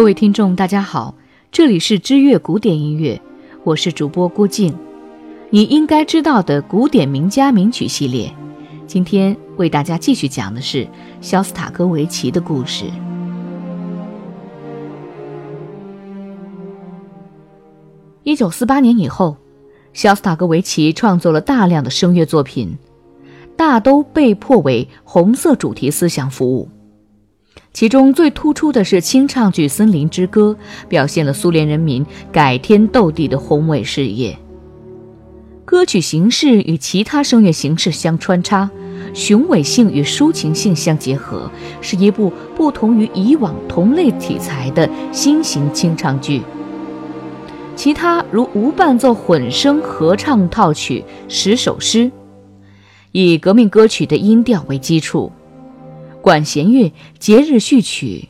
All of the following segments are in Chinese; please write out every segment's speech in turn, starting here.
各位听众，大家好，这里是知乐古典音乐，我是主播郭静。你应该知道的古典名家名曲系列，今天为大家继续讲的是肖斯塔科维奇的故事。一九四八年以后，肖斯塔科维奇创作了大量的声乐作品，大都被迫为红色主题思想服务。其中最突出的是清唱剧《森林之歌》，表现了苏联人民改天斗地的宏伟事业。歌曲形式与其他声乐形式相穿插，雄伟性与抒情性相结合，是一部不同于以往同类题材的新型清唱剧。其他如无伴奏混声合唱套曲十首诗，以革命歌曲的音调为基础。管弦乐节日序曲、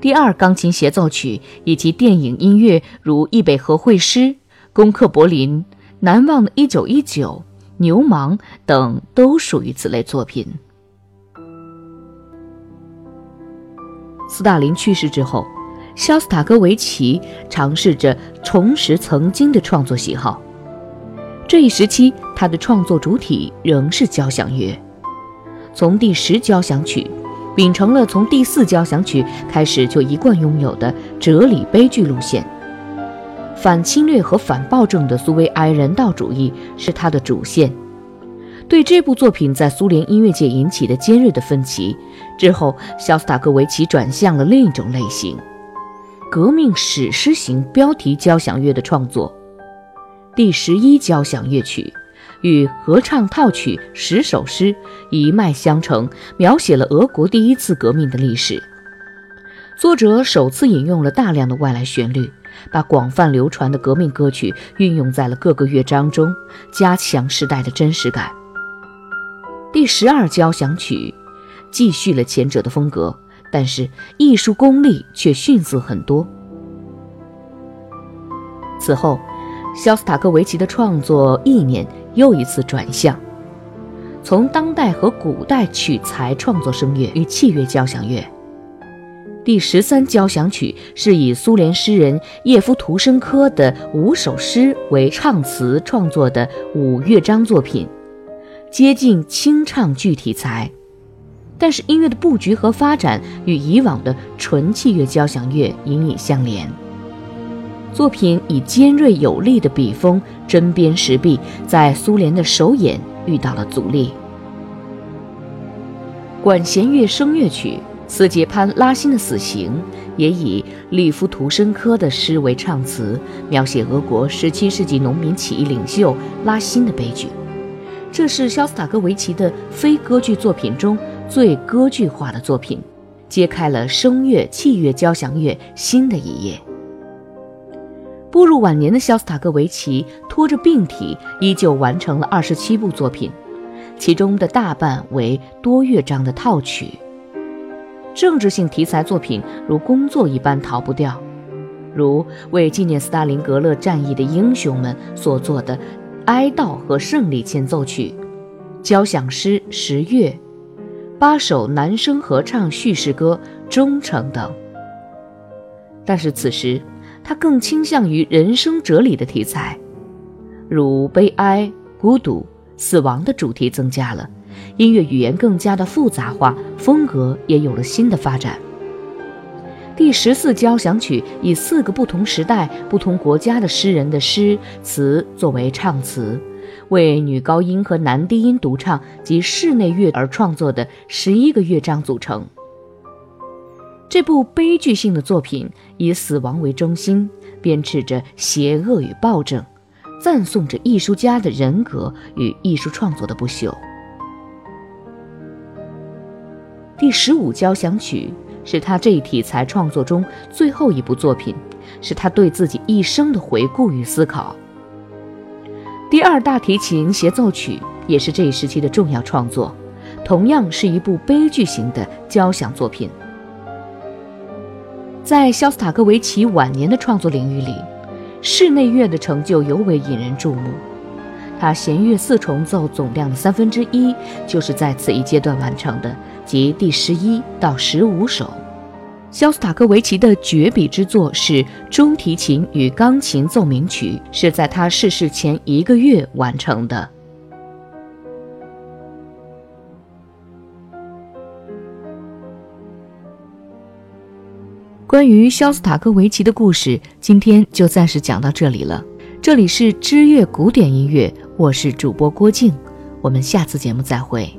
第二钢琴协奏曲以及电影音乐，如《易北河会师》《攻克柏林》《难忘的一九一九》《牛虻》等，都属于此类作品。斯大林去世之后，肖斯塔科维奇尝试着重拾曾经的创作喜好。这一时期，他的创作主体仍是交响乐。从第十交响曲，秉承了从第四交响曲开始就一贯拥有的哲理悲剧路线。反侵略和反暴政的苏维埃人道主义是他的主线。对这部作品在苏联音乐界引起的尖锐的分歧之后，肖斯塔科维奇转向了另一种类型——革命史诗型标题交响乐的创作。第十一交响乐曲。与合唱套曲十首诗一脉相承，描写了俄国第一次革命的历史。作者首次引用了大量的外来旋律，把广泛流传的革命歌曲运用在了各个乐章中，加强时代的真实感。第十二交响曲继续了前者的风格，但是艺术功力却逊色很多。此后，肖斯塔科维奇的创作意念。又一次转向，从当代和古代取材创作声乐与器乐交响乐。第十三交响曲是以苏联诗人叶夫图申科的五首诗为唱词创作的五乐章作品，接近清唱剧题材，但是音乐的布局和发展与以往的纯器乐交响乐隐隐相连。作品以尖锐有力的笔锋针砭时弊，在苏联的首演遇到了阻力。管弦乐声乐曲《斯捷潘·拉辛的死刑》也以利夫图申科的诗为唱词，描写俄国17世纪农民起义领袖拉辛的悲剧。这是肖斯塔科维奇的非歌剧作品中最歌剧化的作品，揭开了声乐器乐交响乐新的一页。步入晚年的肖斯塔科维奇拖着病体，依旧完成了二十七部作品，其中的大半为多乐章的套曲。政治性题材作品如工作一般逃不掉，如为纪念斯大林格勒战役的英雄们所做的哀悼和胜利前奏曲、交响诗十月、八首男声合唱叙事歌《忠诚》等。但是此时。他更倾向于人生哲理的题材，如悲哀、孤独、死亡的主题增加了，音乐语言更加的复杂化，风格也有了新的发展。第十四交响曲以四个不同时代、不同国家的诗人的诗词作为唱词，为女高音和男低音独唱及室内乐而创作的十一个乐章组成。这部悲剧性的作品以死亡为中心，鞭笞着邪恶与暴政，赞颂着艺术家的人格与艺术创作的不朽。第十五交响曲是他这一题材创作中最后一部作品，是他对自己一生的回顾与思考。第二大提琴协奏曲也是这一时期的重要创作，同样是一部悲剧型的交响作品。在肖斯塔科维奇晚年的创作领域里，室内乐的成就尤为引人注目。他弦乐四重奏总量的三分之一就是在此一阶段完成的，即第十一到十五首。肖斯塔科维奇的绝笔之作是中提琴与钢琴奏鸣曲，是在他逝世前一个月完成的。关于肖斯塔科维奇的故事，今天就暂时讲到这里了。这里是知乐古典音乐，我是主播郭静，我们下次节目再会。